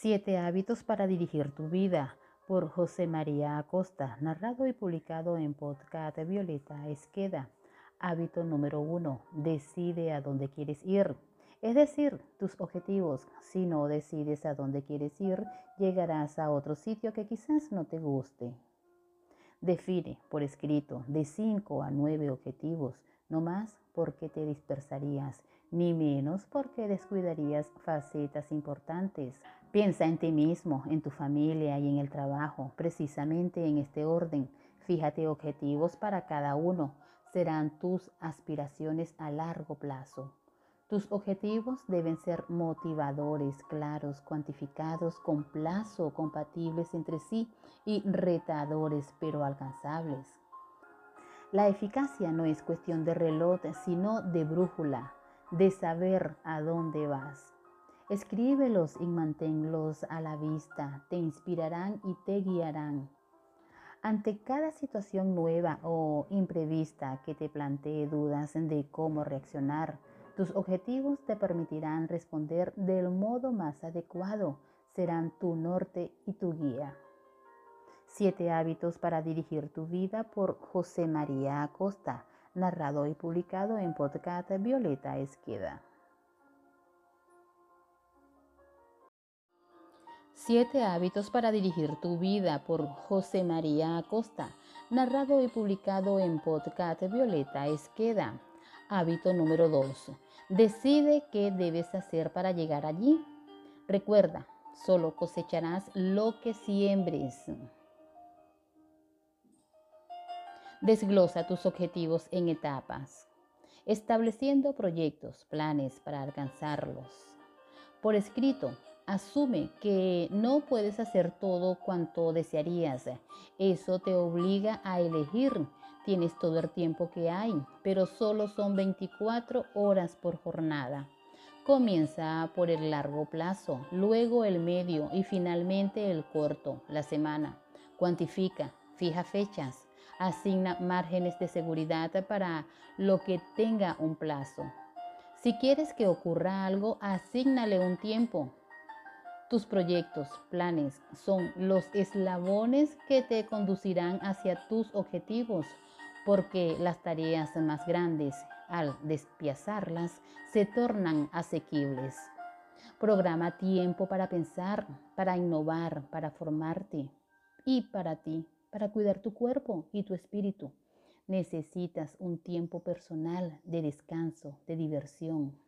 Siete hábitos para dirigir tu vida por José María Acosta, narrado y publicado en podcast Violeta Esqueda. Hábito número uno, decide a dónde quieres ir. Es decir, tus objetivos. Si no decides a dónde quieres ir, llegarás a otro sitio que quizás no te guste. Define por escrito de 5 a 9 objetivos, no más porque te dispersarías, ni menos porque descuidarías facetas importantes. Piensa en ti mismo, en tu familia y en el trabajo, precisamente en este orden. Fíjate objetivos para cada uno. Serán tus aspiraciones a largo plazo. Tus objetivos deben ser motivadores, claros, cuantificados, con plazo, compatibles entre sí y retadores, pero alcanzables. La eficacia no es cuestión de reloj, sino de brújula, de saber a dónde vas. Escríbelos y manténlos a la vista, te inspirarán y te guiarán. Ante cada situación nueva o imprevista que te plantee dudas de cómo reaccionar, tus objetivos te permitirán responder del modo más adecuado, serán tu norte y tu guía. Siete hábitos para dirigir tu vida por José María Acosta, narrado y publicado en podcast Violeta Esqueda. Siete hábitos para dirigir tu vida por José María Acosta, narrado y publicado en podcast Violeta Esqueda. Hábito número 2. Decide qué debes hacer para llegar allí. Recuerda, solo cosecharás lo que siembres. Desglosa tus objetivos en etapas, estableciendo proyectos, planes para alcanzarlos. Por escrito, asume que no puedes hacer todo cuanto desearías. Eso te obliga a elegir Tienes todo el tiempo que hay, pero solo son 24 horas por jornada. Comienza por el largo plazo, luego el medio y finalmente el corto, la semana. Cuantifica, fija fechas, asigna márgenes de seguridad para lo que tenga un plazo. Si quieres que ocurra algo, asignale un tiempo. Tus proyectos, planes son los eslabones que te conducirán hacia tus objetivos porque las tareas más grandes, al despiazarlas, se tornan asequibles. Programa tiempo para pensar, para innovar, para formarte y para ti, para cuidar tu cuerpo y tu espíritu. Necesitas un tiempo personal de descanso, de diversión.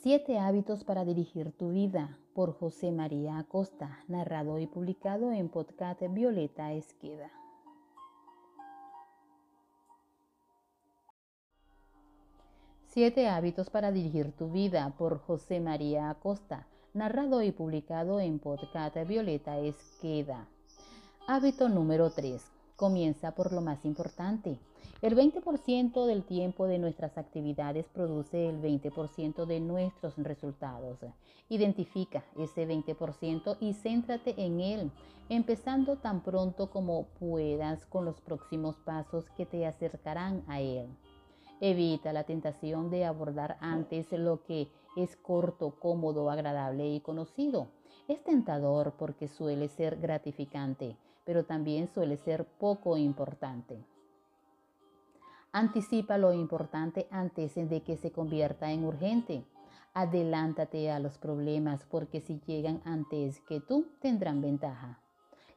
Siete hábitos para dirigir tu vida por José María Acosta, narrado y publicado en podcast Violeta Esqueda. Siete hábitos para dirigir tu vida por José María Acosta, narrado y publicado en podcast Violeta Esqueda. Hábito número 3. Comienza por lo más importante. El 20% del tiempo de nuestras actividades produce el 20% de nuestros resultados. Identifica ese 20% y céntrate en él, empezando tan pronto como puedas con los próximos pasos que te acercarán a él. Evita la tentación de abordar antes lo que es corto, cómodo, agradable y conocido. Es tentador porque suele ser gratificante, pero también suele ser poco importante. Anticipa lo importante antes de que se convierta en urgente. Adelántate a los problemas porque si llegan antes que tú tendrán ventaja.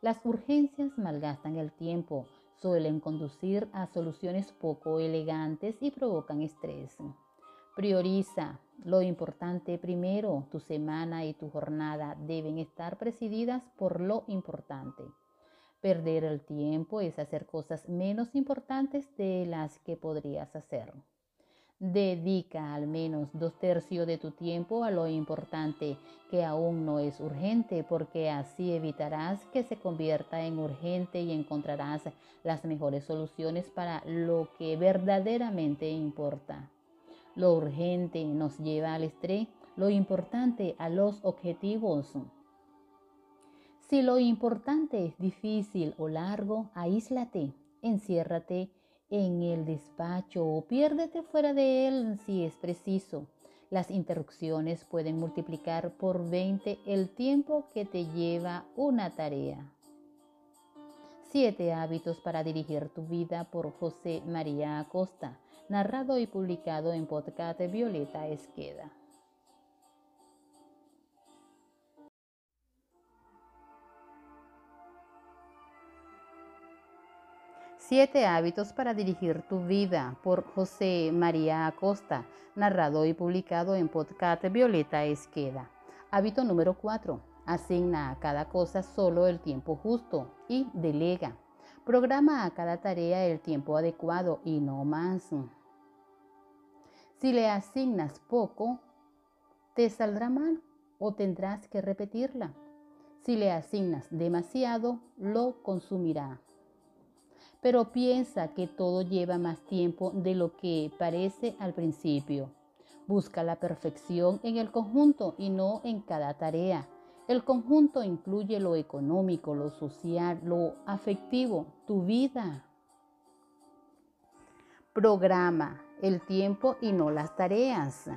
Las urgencias malgastan el tiempo, suelen conducir a soluciones poco elegantes y provocan estrés. Prioriza lo importante primero. Tu semana y tu jornada deben estar presididas por lo importante. Perder el tiempo es hacer cosas menos importantes de las que podrías hacer. Dedica al menos dos tercios de tu tiempo a lo importante que aún no es urgente, porque así evitarás que se convierta en urgente y encontrarás las mejores soluciones para lo que verdaderamente importa. Lo urgente nos lleva al estrés, lo importante a los objetivos. Si lo importante es difícil o largo, aíslate, enciérrate en el despacho o piérdete fuera de él si es preciso. Las interrupciones pueden multiplicar por 20 el tiempo que te lleva una tarea. Siete hábitos para dirigir tu vida por José María Acosta, narrado y publicado en podcast Violeta Esqueda. Siete hábitos para dirigir tu vida por José María Acosta, narrado y publicado en podcast Violeta Esqueda. Hábito número 4. Asigna a cada cosa solo el tiempo justo y delega. Programa a cada tarea el tiempo adecuado y no más. Si le asignas poco, te saldrá mal o tendrás que repetirla. Si le asignas demasiado, lo consumirá pero piensa que todo lleva más tiempo de lo que parece al principio. Busca la perfección en el conjunto y no en cada tarea. El conjunto incluye lo económico, lo social, lo afectivo, tu vida. Programa el tiempo y no las tareas.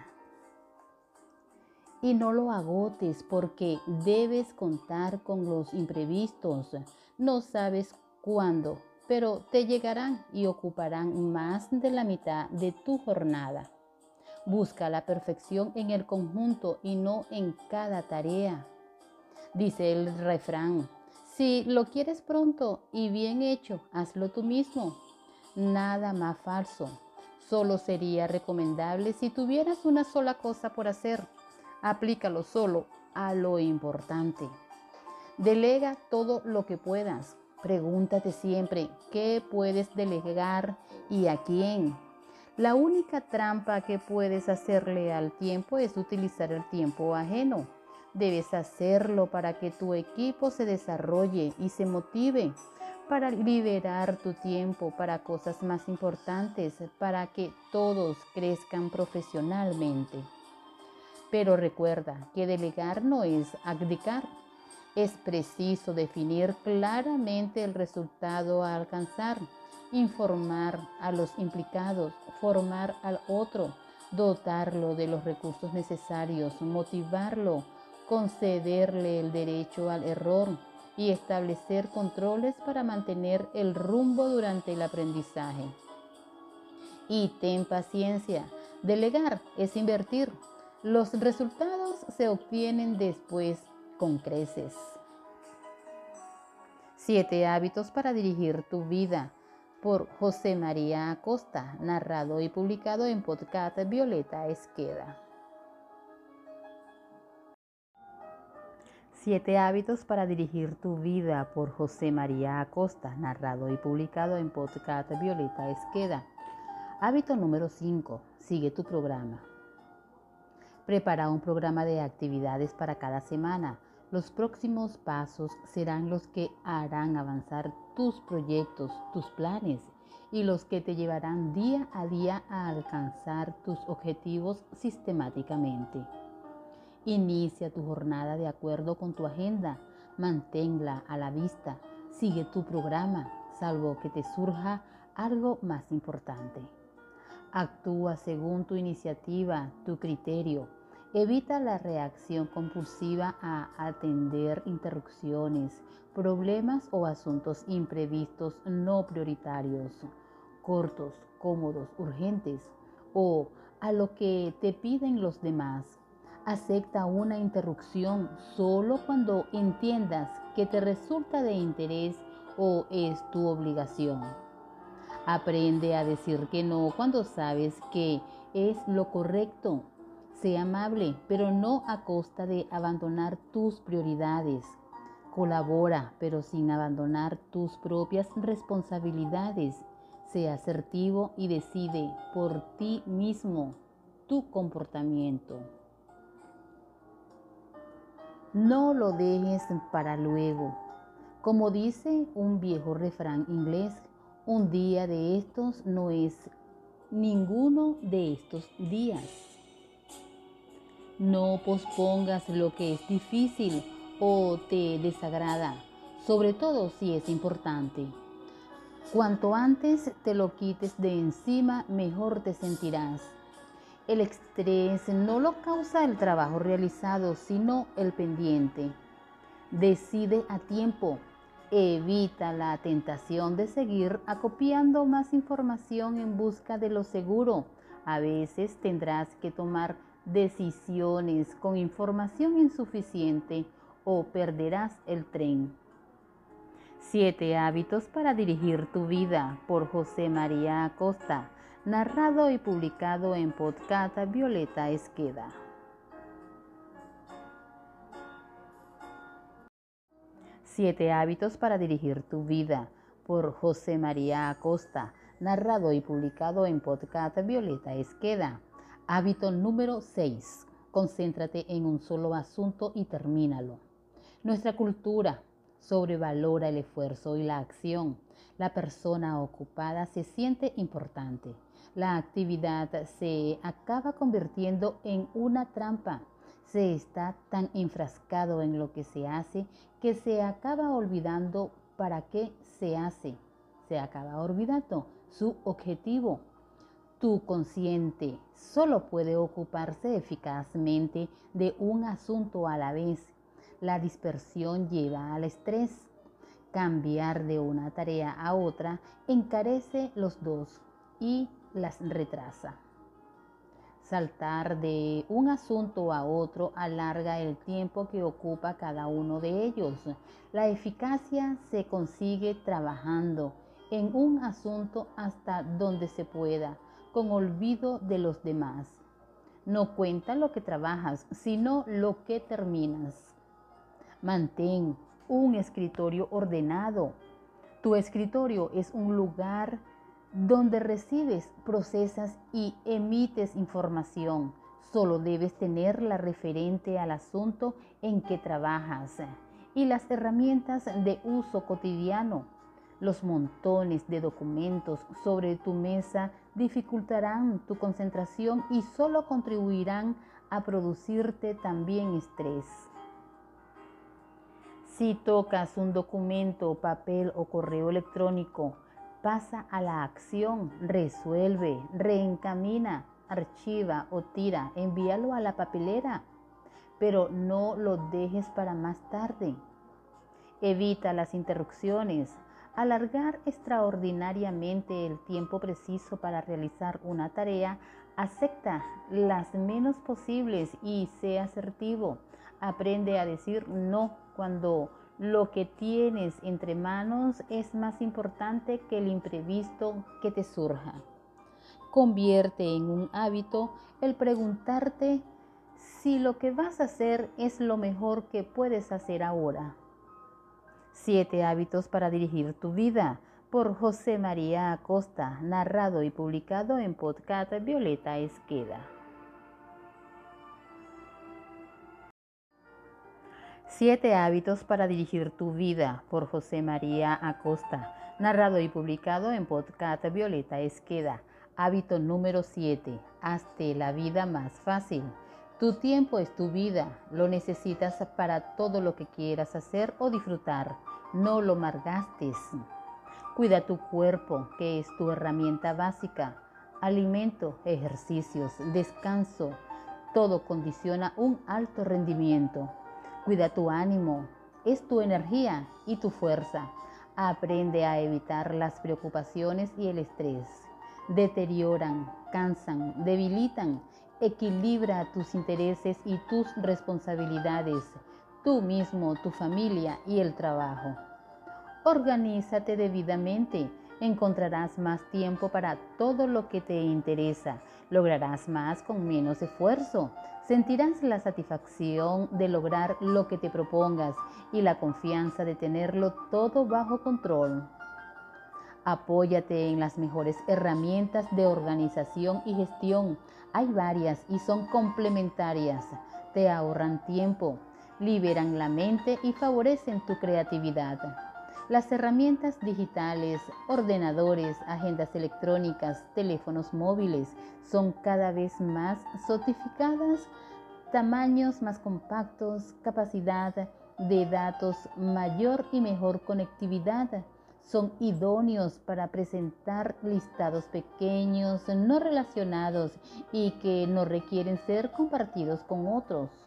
Y no lo agotes porque debes contar con los imprevistos. No sabes cuándo pero te llegarán y ocuparán más de la mitad de tu jornada. Busca la perfección en el conjunto y no en cada tarea. Dice el refrán, si lo quieres pronto y bien hecho, hazlo tú mismo. Nada más falso. Solo sería recomendable si tuvieras una sola cosa por hacer. Aplícalo solo a lo importante. Delega todo lo que puedas Pregúntate siempre qué puedes delegar y a quién. La única trampa que puedes hacerle al tiempo es utilizar el tiempo ajeno. Debes hacerlo para que tu equipo se desarrolle y se motive, para liberar tu tiempo para cosas más importantes, para que todos crezcan profesionalmente. Pero recuerda que delegar no es abdicar es preciso definir claramente el resultado a alcanzar, informar a los implicados, formar al otro, dotarlo de los recursos necesarios, motivarlo, concederle el derecho al error y establecer controles para mantener el rumbo durante el aprendizaje. Y ten paciencia. Delegar es invertir. Los resultados se obtienen después con creces. Siete hábitos para dirigir tu vida por José María Acosta, narrado y publicado en podcast Violeta Esqueda. Siete hábitos para dirigir tu vida por José María Acosta, narrado y publicado en podcast Violeta Esqueda. Hábito número 5. Sigue tu programa. Prepara un programa de actividades para cada semana. Los próximos pasos serán los que harán avanzar tus proyectos, tus planes y los que te llevarán día a día a alcanzar tus objetivos sistemáticamente. Inicia tu jornada de acuerdo con tu agenda, manténla a la vista, sigue tu programa, salvo que te surja algo más importante. Actúa según tu iniciativa, tu criterio. Evita la reacción compulsiva a atender interrupciones, problemas o asuntos imprevistos no prioritarios, cortos, cómodos, urgentes o a lo que te piden los demás. Acepta una interrupción solo cuando entiendas que te resulta de interés o es tu obligación. Aprende a decir que no cuando sabes que es lo correcto. Sé amable, pero no a costa de abandonar tus prioridades. Colabora, pero sin abandonar tus propias responsabilidades. Sé asertivo y decide por ti mismo tu comportamiento. No lo dejes para luego. Como dice un viejo refrán inglés, un día de estos no es ninguno de estos días. No pospongas lo que es difícil o te desagrada, sobre todo si es importante. Cuanto antes te lo quites de encima, mejor te sentirás. El estrés no lo causa el trabajo realizado, sino el pendiente. Decide a tiempo. Evita la tentación de seguir acopiando más información en busca de lo seguro. A veces tendrás que tomar decisiones con información insuficiente o perderás el tren. Siete hábitos para dirigir tu vida por José María Acosta narrado y publicado en podcast Violeta Esqueda. Siete hábitos para dirigir tu vida por José María Acosta, narrado y publicado en podcast Violeta Esqueda. Hábito número 6. Concéntrate en un solo asunto y termínalo. Nuestra cultura sobrevalora el esfuerzo y la acción. La persona ocupada se siente importante la actividad se acaba convirtiendo en una trampa. Se está tan enfrascado en lo que se hace que se acaba olvidando para qué se hace. Se acaba olvidando su objetivo. Tu consciente solo puede ocuparse eficazmente de un asunto a la vez. La dispersión lleva al estrés. Cambiar de una tarea a otra encarece los dos y las retrasa. Saltar de un asunto a otro alarga el tiempo que ocupa cada uno de ellos. La eficacia se consigue trabajando en un asunto hasta donde se pueda, con olvido de los demás. No cuenta lo que trabajas, sino lo que terminas. Mantén un escritorio ordenado. Tu escritorio es un lugar donde recibes, procesas y emites información. Solo debes tenerla referente al asunto en que trabajas y las herramientas de uso cotidiano. Los montones de documentos sobre tu mesa dificultarán tu concentración y solo contribuirán a producirte también estrés. Si tocas un documento, papel o correo electrónico pasa a la acción, resuelve, reencamina, archiva o tira, envíalo a la papelera, pero no lo dejes para más tarde. Evita las interrupciones. Alargar extraordinariamente el tiempo preciso para realizar una tarea, acepta las menos posibles y sea asertivo. Aprende a decir no cuando lo que tienes entre manos es más importante que el imprevisto que te surja. Convierte en un hábito el preguntarte si lo que vas a hacer es lo mejor que puedes hacer ahora. Siete hábitos para dirigir tu vida por José María Acosta, narrado y publicado en podcast Violeta Esqueda. Siete hábitos para dirigir tu vida por José María Acosta, narrado y publicado en podcast Violeta Esqueda. Hábito número 7. Hazte la vida más fácil. Tu tiempo es tu vida. Lo necesitas para todo lo que quieras hacer o disfrutar. No lo margastes. Cuida tu cuerpo, que es tu herramienta básica. Alimento, ejercicios, descanso. Todo condiciona un alto rendimiento. Cuida tu ánimo, es tu energía y tu fuerza. Aprende a evitar las preocupaciones y el estrés. Deterioran, cansan, debilitan. Equilibra tus intereses y tus responsabilidades, tú mismo, tu familia y el trabajo. Organízate debidamente. Encontrarás más tiempo para todo lo que te interesa. Lograrás más con menos esfuerzo. Sentirás la satisfacción de lograr lo que te propongas y la confianza de tenerlo todo bajo control. Apóyate en las mejores herramientas de organización y gestión. Hay varias y son complementarias. Te ahorran tiempo, liberan la mente y favorecen tu creatividad. Las herramientas digitales, ordenadores, agendas electrónicas, teléfonos móviles son cada vez más sofisticadas, tamaños más compactos, capacidad de datos mayor y mejor conectividad. son idóneos para presentar listados pequeños, no relacionados y que no requieren ser compartidos con otros.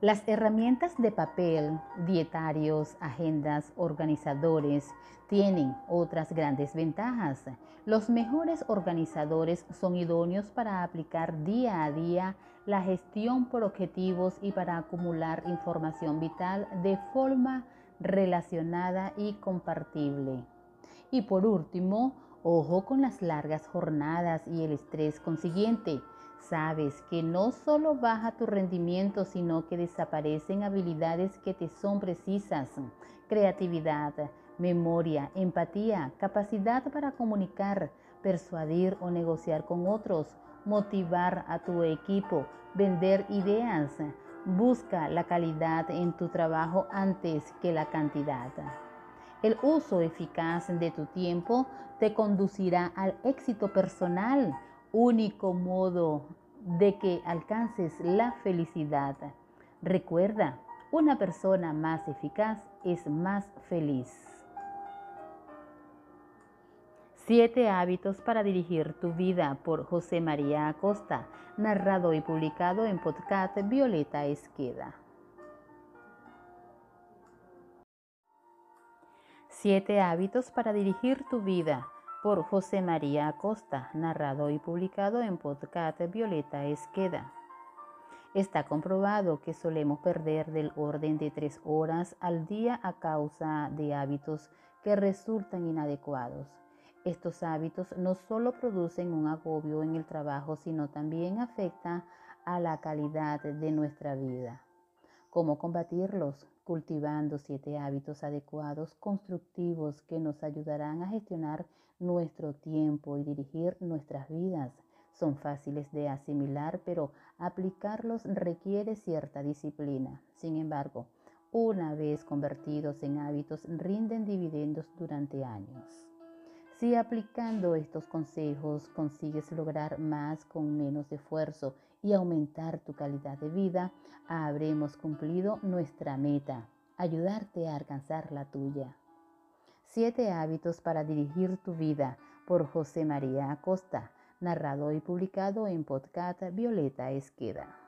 Las herramientas de papel, dietarios, agendas, organizadores, tienen otras grandes ventajas. Los mejores organizadores son idóneos para aplicar día a día la gestión por objetivos y para acumular información vital de forma relacionada y compartible. Y por último, ojo con las largas jornadas y el estrés consiguiente. Sabes que no solo baja tu rendimiento, sino que desaparecen habilidades que te son precisas. Creatividad, memoria, empatía, capacidad para comunicar, persuadir o negociar con otros, motivar a tu equipo, vender ideas. Busca la calidad en tu trabajo antes que la cantidad. El uso eficaz de tu tiempo te conducirá al éxito personal, único modo de que alcances la felicidad. Recuerda, una persona más eficaz es más feliz. Siete hábitos para dirigir tu vida por José María Acosta, narrado y publicado en podcast Violeta Esqueda. Siete hábitos para dirigir tu vida por José María Acosta, narrado y publicado en podcast Violeta Esqueda. Está comprobado que solemos perder del orden de tres horas al día a causa de hábitos que resultan inadecuados. Estos hábitos no solo producen un agobio en el trabajo, sino también afectan a la calidad de nuestra vida. ¿Cómo combatirlos? Cultivando siete hábitos adecuados, constructivos, que nos ayudarán a gestionar nuestro tiempo y dirigir nuestras vidas. Son fáciles de asimilar, pero aplicarlos requiere cierta disciplina. Sin embargo, una vez convertidos en hábitos, rinden dividendos durante años. Si aplicando estos consejos consigues lograr más con menos esfuerzo y aumentar tu calidad de vida, habremos cumplido nuestra meta, ayudarte a alcanzar la tuya. Siete hábitos para dirigir tu vida por José María Acosta, narrado y publicado en podcast Violeta Esqueda.